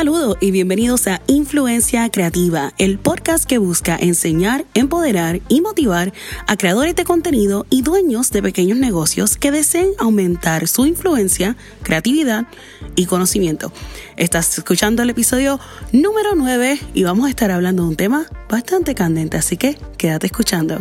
Saludos y bienvenidos a Influencia Creativa, el podcast que busca enseñar, empoderar y motivar a creadores de contenido y dueños de pequeños negocios que deseen aumentar su influencia, creatividad y conocimiento. Estás escuchando el episodio número 9 y vamos a estar hablando de un tema bastante candente, así que quédate escuchando.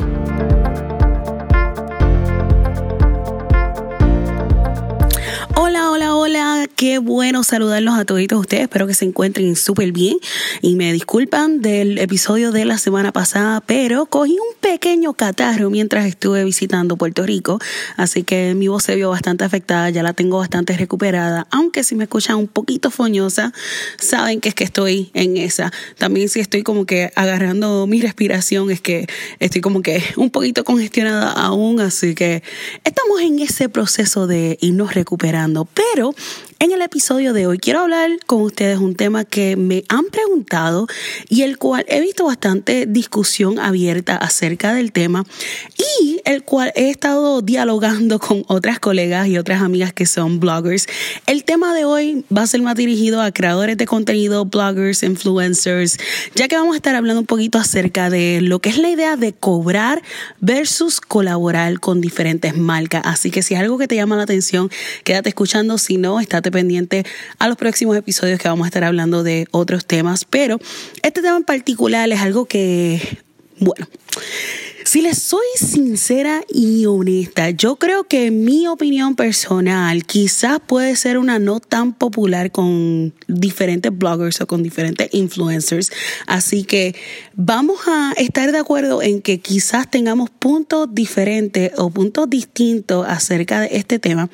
Hola, hola, hola. Qué bueno saludarlos a todos ustedes. Espero que se encuentren súper bien. Y me disculpan del episodio de la semana pasada, pero cogí un pequeño catarro mientras estuve visitando Puerto Rico. Así que mi voz se vio bastante afectada. Ya la tengo bastante recuperada. Aunque si me escuchan un poquito foñosa, saben que es que estoy en esa. También si estoy como que agarrando mi respiración, es que estoy como que un poquito congestionada aún. Así que estamos en ese proceso de irnos recuperando pero en el episodio de hoy quiero hablar con ustedes un tema que me han preguntado y el cual he visto bastante discusión abierta acerca del tema y el cual he estado dialogando con otras colegas y otras amigas que son bloggers. El tema de hoy va a ser más dirigido a creadores de contenido, bloggers, influencers, ya que vamos a estar hablando un poquito acerca de lo que es la idea de cobrar versus colaborar con diferentes marcas. Así que si es algo que te llama la atención, quédate escuchando, si no, estate pendiente a los próximos episodios que vamos a estar hablando de otros temas, pero este tema en particular es algo que, bueno, si les soy sincera y honesta, yo creo que mi opinión personal quizás puede ser una no tan popular con diferentes bloggers o con diferentes influencers. Así que vamos a estar de acuerdo en que quizás tengamos puntos diferentes o puntos distintos acerca de este tema.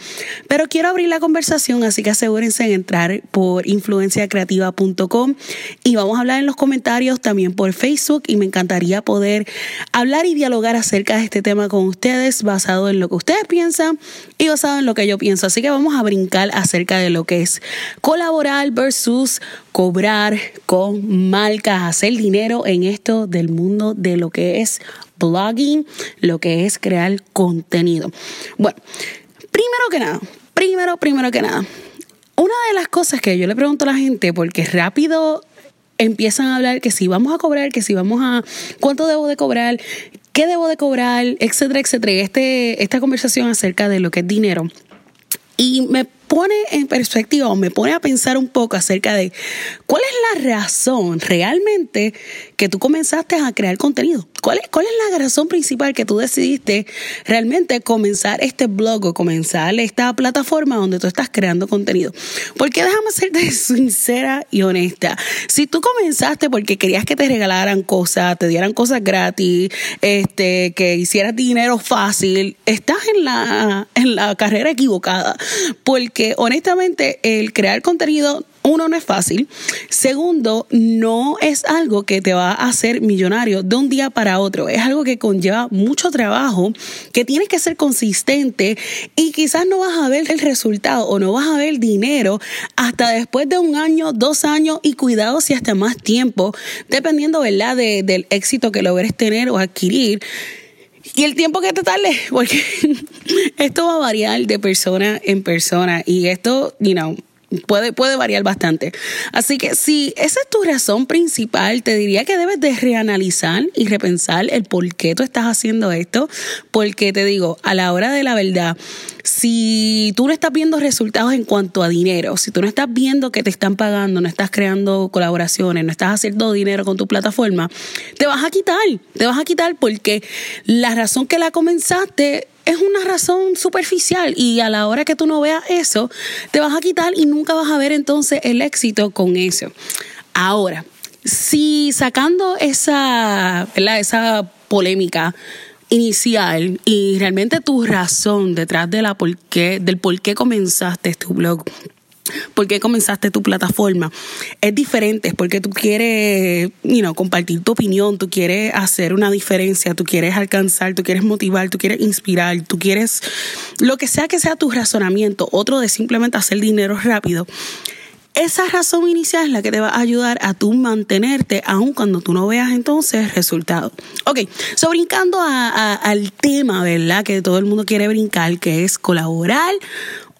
Pero quiero abrir la conversación, así que asegúrense en entrar por influenciacreativa.com y vamos a hablar en los comentarios también por Facebook y me encantaría poder hablar y dialogar acerca de este tema con ustedes basado en lo que ustedes piensan y basado en lo que yo pienso. Así que vamos a brincar acerca de lo que es colaborar versus cobrar con marcas, hacer dinero en esto del mundo de lo que es blogging, lo que es crear contenido. Bueno, primero que nada, primero, primero que nada, una de las cosas que yo le pregunto a la gente, porque rápido empiezan a hablar que si vamos a cobrar, que si vamos a, cuánto debo de cobrar, qué debo de cobrar, etcétera, etcétera. Este, esta conversación acerca de lo que es dinero. Y me pone en perspectiva me pone a pensar un poco acerca de cuál es la razón realmente que tú comenzaste a crear contenido. ¿Cuál es, ¿Cuál es la razón principal que tú decidiste realmente comenzar este blog o comenzar esta plataforma donde tú estás creando contenido? Porque déjame serte sincera y honesta. Si tú comenzaste porque querías que te regalaran cosas, te dieran cosas gratis, este, que hicieras dinero fácil, estás en la, en la carrera equivocada. Porque que honestamente el crear contenido uno, no es fácil. Segundo, no es algo que te va a hacer millonario de un día para otro. Es algo que conlleva mucho trabajo, que tienes que ser consistente y quizás no vas a ver el resultado o no vas a ver dinero hasta después de un año, dos años y cuidado si hasta más tiempo, dependiendo, ¿verdad?, del éxito que logres tener o adquirir. Y el tiempo que te tarde, porque esto va a variar de persona en persona y esto, you know, puede, puede variar bastante. Así que si esa es tu razón principal, te diría que debes de reanalizar y repensar el por qué tú estás haciendo esto, porque te digo, a la hora de la verdad, si tú no estás viendo resultados en cuanto a dinero, si tú no estás viendo que te están pagando, no estás creando colaboraciones, no estás haciendo dinero con tu plataforma, te vas a quitar, te vas a quitar porque la razón que la comenzaste es una razón superficial y a la hora que tú no veas eso, te vas a quitar y nunca vas a ver entonces el éxito con eso. Ahora, si sacando esa, esa polémica inicial y realmente tu razón detrás de la por del por qué comenzaste tu blog por qué comenzaste tu plataforma. Es diferente, es porque tú quieres you compartir tu opinión, tú quieres hacer una diferencia, tú quieres alcanzar, tú quieres motivar, tú quieres inspirar, tú quieres lo que sea que sea tu razonamiento, otro de simplemente hacer dinero rápido. Esa razón inicial es la que te va a ayudar a tú mantenerte aun cuando tú no veas entonces resultados. Ok, so brincando al tema, ¿verdad? Que todo el mundo quiere brincar, que es colaborar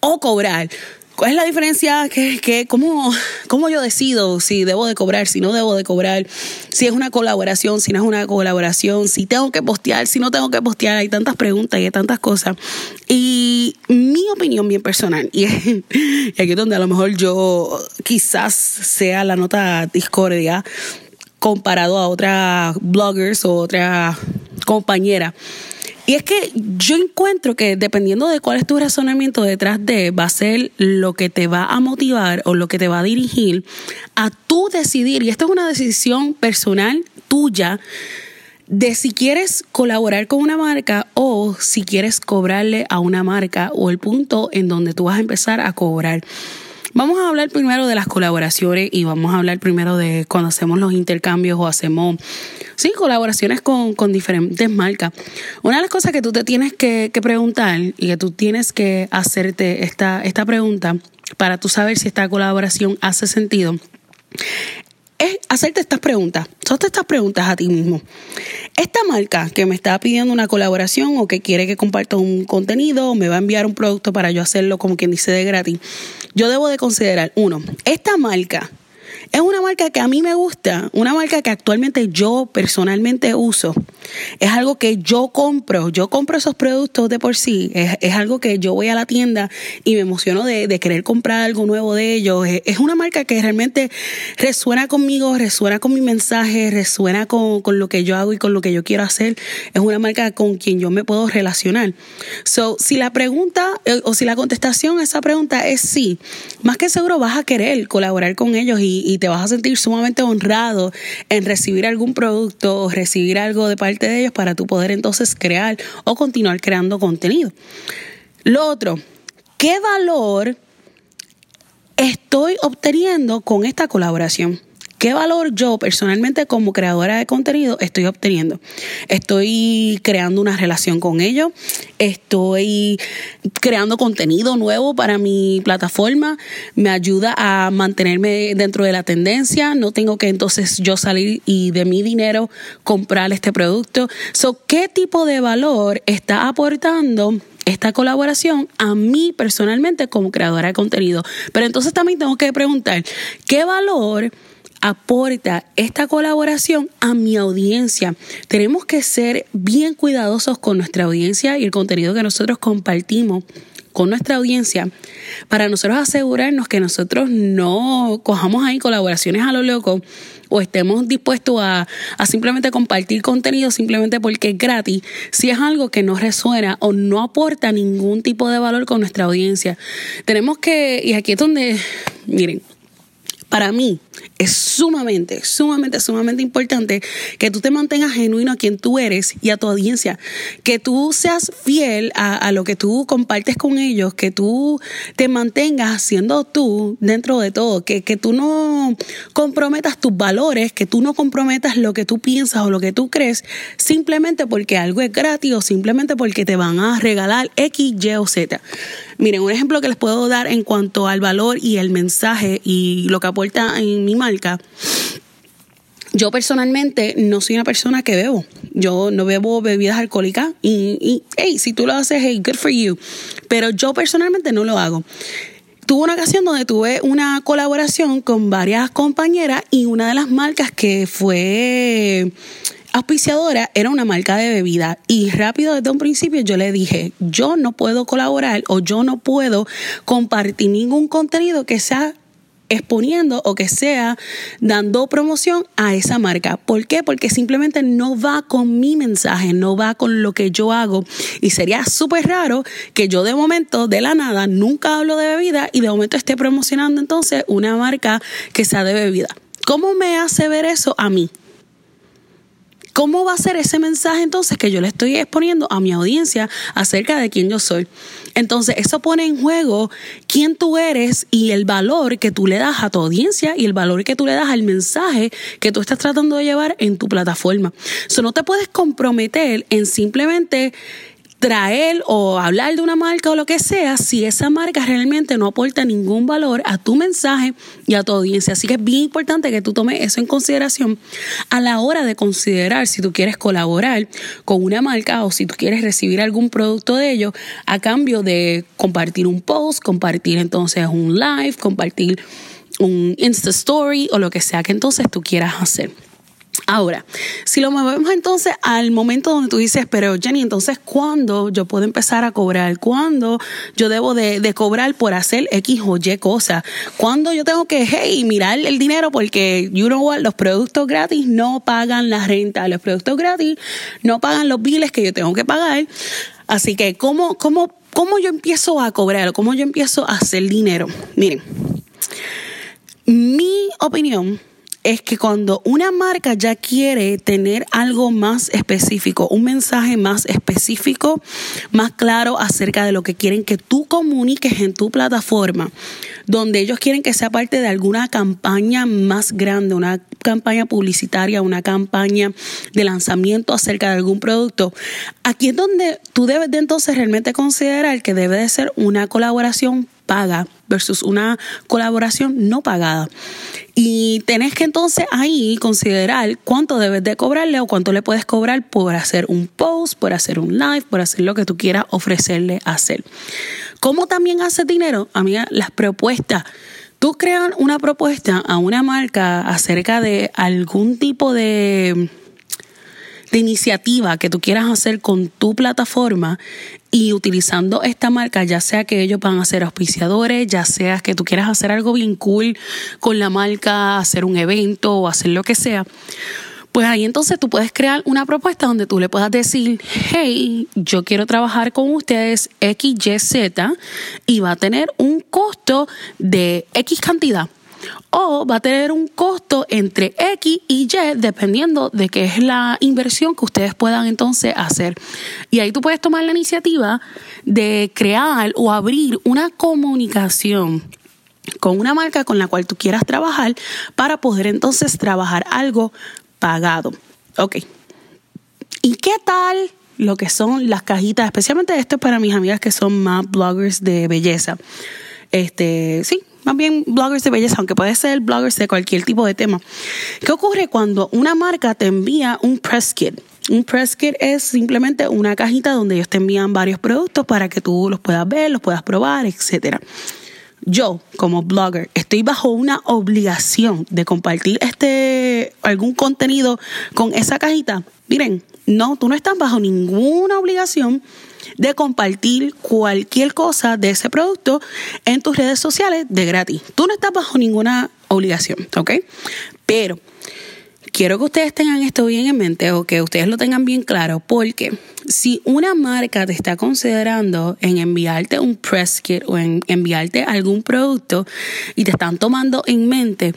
o cobrar. ¿Cuál es la diferencia? ¿Qué, cómo, ¿Cómo yo decido si debo de cobrar, si no debo de cobrar? Si es una colaboración, si no es una colaboración, si tengo que postear, si no tengo que postear. Hay tantas preguntas y hay tantas cosas. Y mi opinión bien personal, y, aquí es donde a lo mejor yo quizás sea la nota discordia comparado a otras bloggers o otra compañera y es que yo encuentro que dependiendo de cuál es tu razonamiento detrás de, va a ser lo que te va a motivar o lo que te va a dirigir a tú decidir, y esto es una decisión personal tuya, de si quieres colaborar con una marca o si quieres cobrarle a una marca o el punto en donde tú vas a empezar a cobrar. Vamos a hablar primero de las colaboraciones y vamos a hablar primero de cuando hacemos los intercambios o hacemos, sí, colaboraciones con, diferentes marcas. Una de las cosas que tú te tienes que, preguntar y que tú tienes que hacerte esta, esta pregunta para tú saber si esta colaboración hace sentido es hacerte estas preguntas. Hazte estas preguntas a ti mismo. Esta marca que me está pidiendo una colaboración o que quiere que comparta un contenido o me va a enviar un producto para yo hacerlo como quien dice de gratis, yo debo de considerar, uno, esta marca es una marca que a mí me gusta, una marca que actualmente yo personalmente uso. Es algo que yo compro, yo compro esos productos de por sí. Es, algo que yo voy a la tienda y me emociono de, querer comprar algo nuevo de ellos. Es, una marca que realmente resuena conmigo, resuena con mi mensaje, resuena con, lo que yo hago y con lo que yo quiero hacer. Es una marca con quien yo me puedo relacionar. So, si la pregunta eh, o si la contestación a esa pregunta es sí, más que seguro vas a querer colaborar con ellos y te vas a sentir sumamente honrado en recibir algún producto o recibir algo de parte de ellos para tú poder entonces crear o continuar creando contenido. Lo otro, ¿qué valor estoy obteniendo con esta colaboración? ¿Qué valor yo personalmente como creadora de contenido estoy obteniendo? Estoy creando una relación con ellos, estoy creando contenido nuevo para mi plataforma, me ayuda a mantenerme dentro de la tendencia, no tengo que entonces yo salir y de mi dinero comprar este producto. So, ¿Qué tipo de valor está aportando? esta colaboración a mí personalmente como creadora de contenido. Pero entonces también tengo que preguntar, ¿qué valor aporta esta colaboración a mi audiencia. Tenemos que ser bien cuidadosos con nuestra audiencia y el contenido que nosotros compartimos con nuestra audiencia para nosotros asegurarnos que nosotros no cojamos ahí colaboraciones a lo loco o estemos dispuestos a, a, simplemente compartir contenido simplemente porque es gratis, si es algo que no resuena o no aporta ningún tipo de valor con nuestra audiencia. Tenemos que, y aquí es donde, miren, para mí es sumamente, sumamente, sumamente importante que tú te mantengas genuino a quien tú eres y a tu audiencia, que tú seas fiel a, lo que tú compartes con ellos, que tú te mantengas siendo tú dentro de todo, que, que tú no comprometas tus valores, que tú no comprometas lo que tú piensas o lo que tú crees simplemente porque algo es gratis o simplemente porque te van a regalar X, Y o Z. Miren, un ejemplo que les puedo dar en cuanto al valor y el mensaje y lo que aporta en mi marca. Yo personalmente no soy una persona que bebo. Yo no bebo bebidas alcohólicas y, hey, si tú lo haces, hey, good for you. Pero yo personalmente no lo hago. Tuve una ocasión donde tuve una colaboración con varias compañeras y una de las marcas que fue auspiciadora era una marca de bebida y rápido desde un principio yo le dije, yo no puedo colaborar o yo no puedo compartir ningún contenido que sea exponiendo o que sea dando promoción a esa marca. ¿Por qué? Porque simplemente no va con mi mensaje, no va con lo que yo hago. Y sería súper raro que yo de momento, de la nada, nunca hablo de bebida y de momento esté promocionando entonces una marca que sea de bebida. ¿Cómo me hace ver eso a mí? ¿Cómo va a ser ese mensaje entonces que yo le estoy exponiendo a mi audiencia acerca de quién yo soy? Entonces, eso pone en juego quién tú eres y el valor que tú le das a tu audiencia y el valor que tú le das al mensaje que tú estás tratando de llevar en tu plataforma. So, no te puedes comprometer en simplemente traer o hablar de una marca o lo que sea si esa marca realmente no aporta ningún valor a tu mensaje y a tu audiencia. Así que es bien importante que tú tomes eso en consideración a la hora de considerar si tú quieres colaborar con una marca o si tú quieres recibir algún producto de ellos a cambio de compartir un post, compartir entonces un live, compartir un Insta Story o lo que sea que entonces tú quieras hacer. Ahora, si lo movemos entonces al momento donde tú dices, pero Jenny, entonces, ¿cuándo yo puedo empezar a cobrar? ¿Cuándo yo debo de, cobrar por hacer X o Y cosa? ¿Cuándo yo tengo que, hey, mirar el dinero? Porque, you know what, los productos gratis no pagan la renta, los productos gratis no pagan los biles que yo tengo que pagar. Así que, ¿cómo, cómo, cómo yo empiezo a cobrar? ¿Cómo yo empiezo a hacer dinero? Miren, mi opinión es que cuando una marca ya quiere tener algo más específico, un mensaje más específico, más claro acerca de lo que quieren que tú comuniques en tu plataforma, donde ellos quieren que sea parte de alguna campaña más grande, una campaña publicitaria, una campaña de lanzamiento acerca de algún producto, aquí es donde tú debes de entonces realmente considerar que debe de ser una colaboración paga versus una colaboración no pagada. Y tenés que entonces ahí considerar cuánto debes de cobrarle o cuánto le puedes cobrar por hacer un post, por hacer un live, por hacer lo que tú quieras ofrecerle hacer. ¿Cómo también hace dinero? Amiga, las propuestas. Tú creas una propuesta a una marca acerca de algún tipo de de iniciativa que tú quieras hacer con tu plataforma y utilizando esta marca, ya sea que ellos van a ser auspiciadores, ya sea que tú quieras hacer algo bien cool con la marca, hacer un evento o hacer lo que sea. Pues ahí entonces tú puedes crear una propuesta donde tú le puedas decir, hey, yo quiero trabajar con ustedes XYZ y va a tener un costo de X cantidad o va a tener un costo entre X y Y dependiendo de qué es la inversión que ustedes puedan entonces hacer. Y ahí tú puedes tomar la iniciativa de crear o abrir una comunicación con una marca con la cual tú quieras trabajar para poder entonces trabajar algo pagado. Ok. ¿Y qué tal lo que son las cajitas? Especialmente esto para mis amigas que son más bloggers de belleza. Este, sí, más bien bloggers de belleza, aunque puede ser bloggers de cualquier tipo de tema. ¿Qué ocurre cuando una marca te envía un press kit? Un press kit es simplemente una cajita donde ellos te envían varios productos para que tú los puedas ver, los puedas probar, etcétera. Yo, como blogger, estoy bajo una obligación de compartir este algún contenido con esa cajita. Miren, no, tú no estás bajo ninguna obligación de compartir cualquier cosa de ese producto en tus redes sociales de gratis. Tú no estás bajo ninguna obligación, ¿ok? Pero quiero que ustedes tengan esto bien en mente o que ustedes lo tengan bien claro, porque si una marca te está considerando en enviarte un press kit o en enviarte algún producto y te están tomando en mente,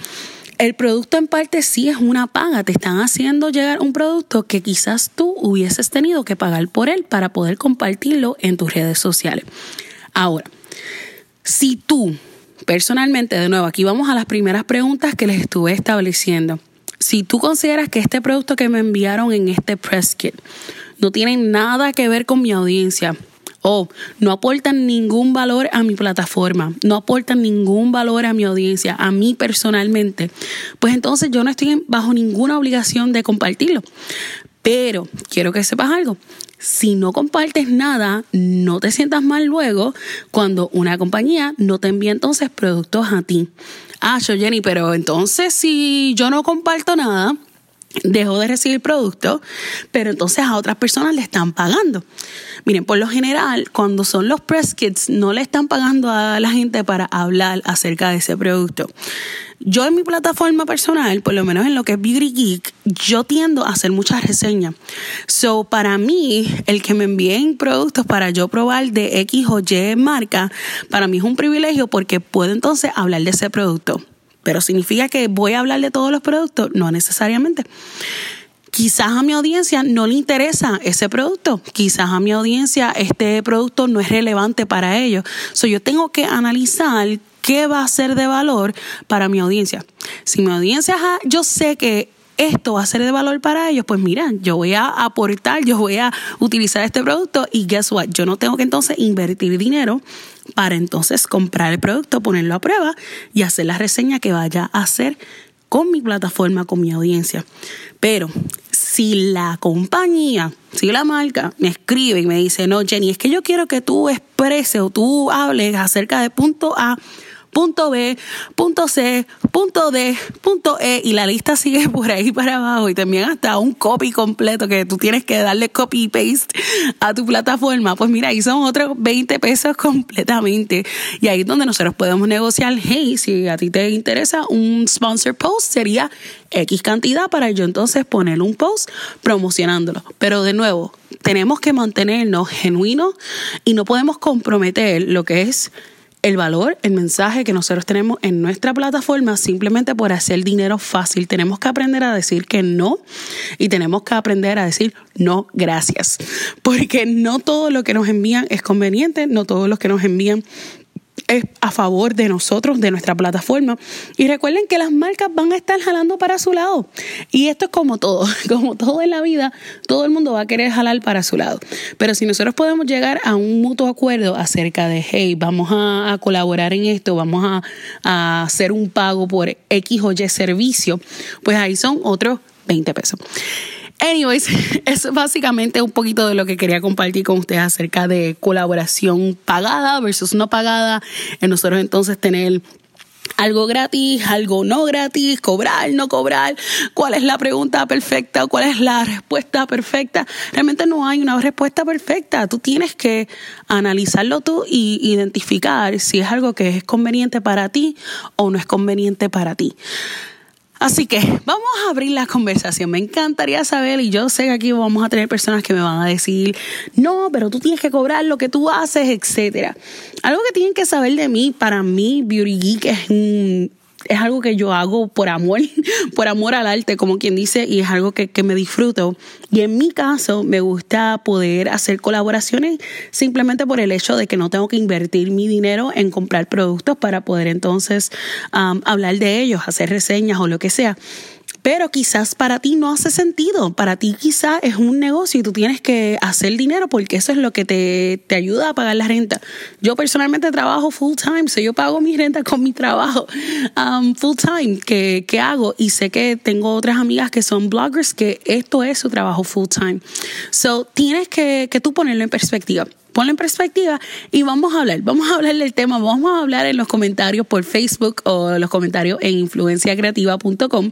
el producto en parte sí es una paga, te están haciendo llegar un producto que quizás tú hubieses tenido que pagar por él para poder compartirlo en tus redes sociales. Ahora, si tú personalmente, de nuevo, aquí vamos a las primeras preguntas que les estuve estableciendo. Si tú consideras que este producto que me enviaron en este press kit no tiene nada que ver con mi audiencia, o no aportan ningún valor a mi plataforma, no aportan ningún valor a mi audiencia, a mí personalmente, pues entonces yo no estoy bajo ninguna obligación de compartirlo. Pero quiero que sepas algo. Si no compartes nada, no te sientas mal luego cuando una compañía no te envía entonces productos a ti. Ah, yo Jenny, pero entonces si yo no comparto nada, dejo de recibir productos, pero entonces a otras personas le están pagando. Miren, por lo general, cuando son los press kits, no le están pagando a la gente para hablar acerca de ese producto. Yo en mi plataforma personal, por lo menos en lo que es Beauty Geek, yo tiendo a hacer muchas reseñas. So, para mí, el que me envíen productos para yo probar de X o Y marca, para mí es un privilegio porque puedo entonces hablar de ese producto. Pero significa que voy a hablar de todos los productos, no necesariamente. Quizás a mi audiencia no le interesa ese producto, quizás a mi audiencia este producto no es relevante para ellos. So, yo tengo que analizar qué va a ser de valor para mi audiencia. Si mi audiencia, yo sé que esto va a ser de valor para ellos, pues mira, yo voy a aportar, yo voy a utilizar este producto y guess what, yo no tengo que entonces invertir dinero para entonces comprar el producto, ponerlo a prueba y hacer la reseña que vaya a hacer con mi plataforma, con mi audiencia. Pero si la compañía, si la marca me escribe y me dice, no, Jenny, es que yo quiero que tú expreses o tú hables acerca de punto A, punto B, punto C, punto D, punto E y la lista sigue por ahí para abajo. Y también hasta un copy completo que tú tienes que darle copy y paste a tu plataforma, pues mira, ahí son otros 20 pesos completamente. Y ahí es donde nosotros podemos negociar, hey, si a ti te interesa un sponsor post sería X cantidad para yo entonces poner un post promocionándolo. Pero de nuevo, tenemos que mantenernos genuinos y no podemos comprometer lo que es el valor, el mensaje que nosotros tenemos en nuestra plataforma simplemente por hacer dinero fácil. Tenemos que aprender a decir que no y tenemos que aprender a decir no gracias. Porque no todo lo que nos envían es conveniente, no todo lo que nos envían es a favor de nosotros, de nuestra plataforma. Y recuerden que las marcas van a estar jalando para su lado. Y esto es como todo, como todo en la vida, todo el mundo va a querer jalar para su lado. Pero si nosotros podemos llegar a un mutuo acuerdo acerca de, hey, vamos a, colaborar en esto, vamos a, a hacer un pago por X o Y servicio, pues ahí son otros 20 pesos. Anyways, es básicamente un poquito de lo que quería compartir con ustedes acerca de colaboración pagada versus no pagada. En nosotros entonces tener algo gratis, algo no gratis, cobrar, no cobrar, cuál es la pregunta perfecta cuál es la respuesta perfecta. Realmente no hay una respuesta perfecta. Tú tienes que analizarlo tú y identificar si es algo que es conveniente para ti o no es conveniente para ti. Así que vamos a abrir la conversación. Me encantaría saber, y yo sé que aquí vamos a tener personas que me van a decir, no, pero tú tienes que cobrar lo que tú haces, etcétera. Algo que tienen que saber de mí, para mí, Beauty Geek es un es algo que yo hago por amor, por amor al arte, como quien dice, y es algo que, me disfruto. Y en mi caso, me gusta poder hacer colaboraciones simplemente por el hecho de que no tengo que invertir mi dinero en comprar productos para poder entonces hablar de ellos, hacer reseñas o lo que sea pero quizás para ti no hace sentido. Para ti quizás es un negocio y tú tienes que hacer dinero porque eso es lo que te, te ayuda a pagar la renta. Yo personalmente trabajo full time, so yo pago mi renta con mi trabajo um, full time que, que hago y sé que tengo otras amigas que son bloggers que esto es su trabajo full time. So tienes que, que tú ponerlo en perspectiva ponlo en perspectiva y vamos a hablar, vamos a hablar del tema, vamos a hablar en los comentarios por Facebook o los comentarios en influenciacreativa.com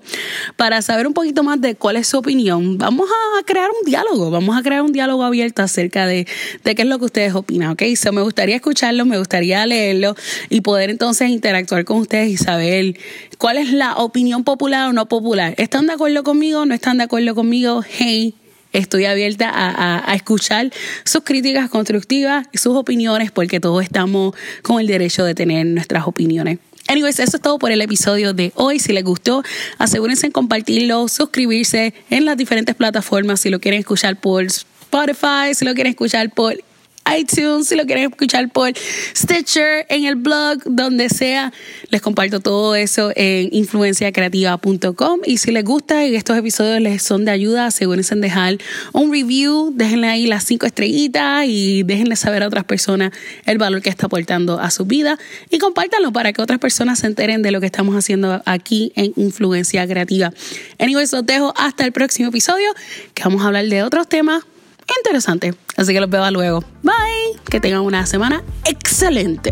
para saber un poquito más de cuál es su opinión. Vamos a crear un diálogo, vamos a crear un diálogo abierto acerca de, de qué es lo que ustedes opinan, ¿ok? So, me gustaría escucharlo, me gustaría leerlo y poder entonces interactuar con ustedes y saber cuál es la opinión popular o no popular. ¿Están de acuerdo conmigo? ¿No están de acuerdo conmigo? Hey estoy abierta a, escuchar sus críticas constructivas y sus opiniones porque todos estamos con el derecho de tener nuestras opiniones. Anyways, eso es todo por el episodio de hoy. Si les gustó, asegúrense en compartirlo, suscribirse en las diferentes plataformas si lo quieren escuchar por Spotify, si lo quieren escuchar por iTunes, si lo quieren escuchar por Stitcher, en el blog, donde sea. Les comparto todo eso en influenciacreativa.com. Y si les gusta y estos episodios les son de ayuda, asegúrense en dejar un review, déjenle ahí las cinco estrellitas y déjenle saber a otras personas el valor que está aportando a su vida. Y compártanlo para que otras personas se enteren de lo que estamos haciendo aquí en Influencia Creativa. Anyways, los dejo hasta el próximo episodio, que vamos a hablar de otros temas interesante. Así que los veo luego. Bye. Que tengan una semana excelente.